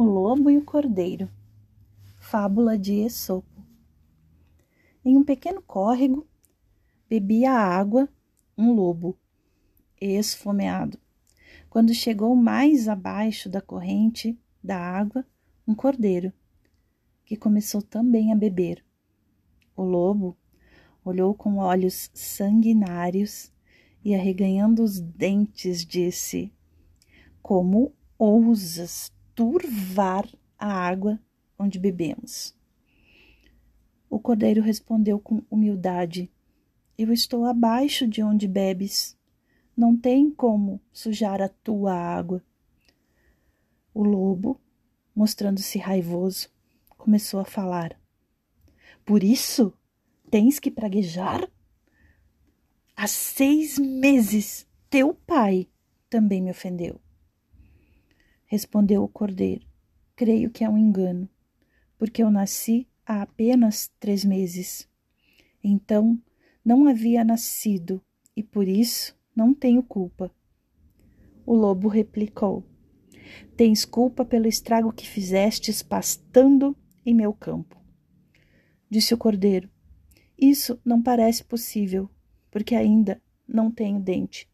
O Lobo e o Cordeiro. Fábula de Esopo. Em um pequeno córrego, bebia água um lobo, esfomeado. Quando chegou mais abaixo da corrente da água, um cordeiro, que começou também a beber. O lobo olhou com olhos sanguinários e, arreganhando os dentes, disse: Como ousas turvar a água onde bebemos? O cordeiro respondeu com humildade: Eu estou abaixo de onde bebes. Não tem como sujar a tua água. O lobo, mostrando-se raivoso, começou a falar: Por isso tens que praguejar? Há seis meses teu pai também me ofendeu. Respondeu o cordeiro: Creio que é um engano, porque eu nasci há apenas três meses. Então não havia nascido e por isso não tenho culpa. O lobo replicou: Tens culpa pelo estrago que fizestes pastando em meu campo. Disse o cordeiro: Isso não parece possível, porque ainda não tenho dente.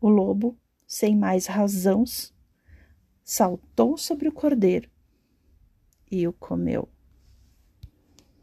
O lobo, sem mais razões, saltou sobre o cordeiro e o comeu.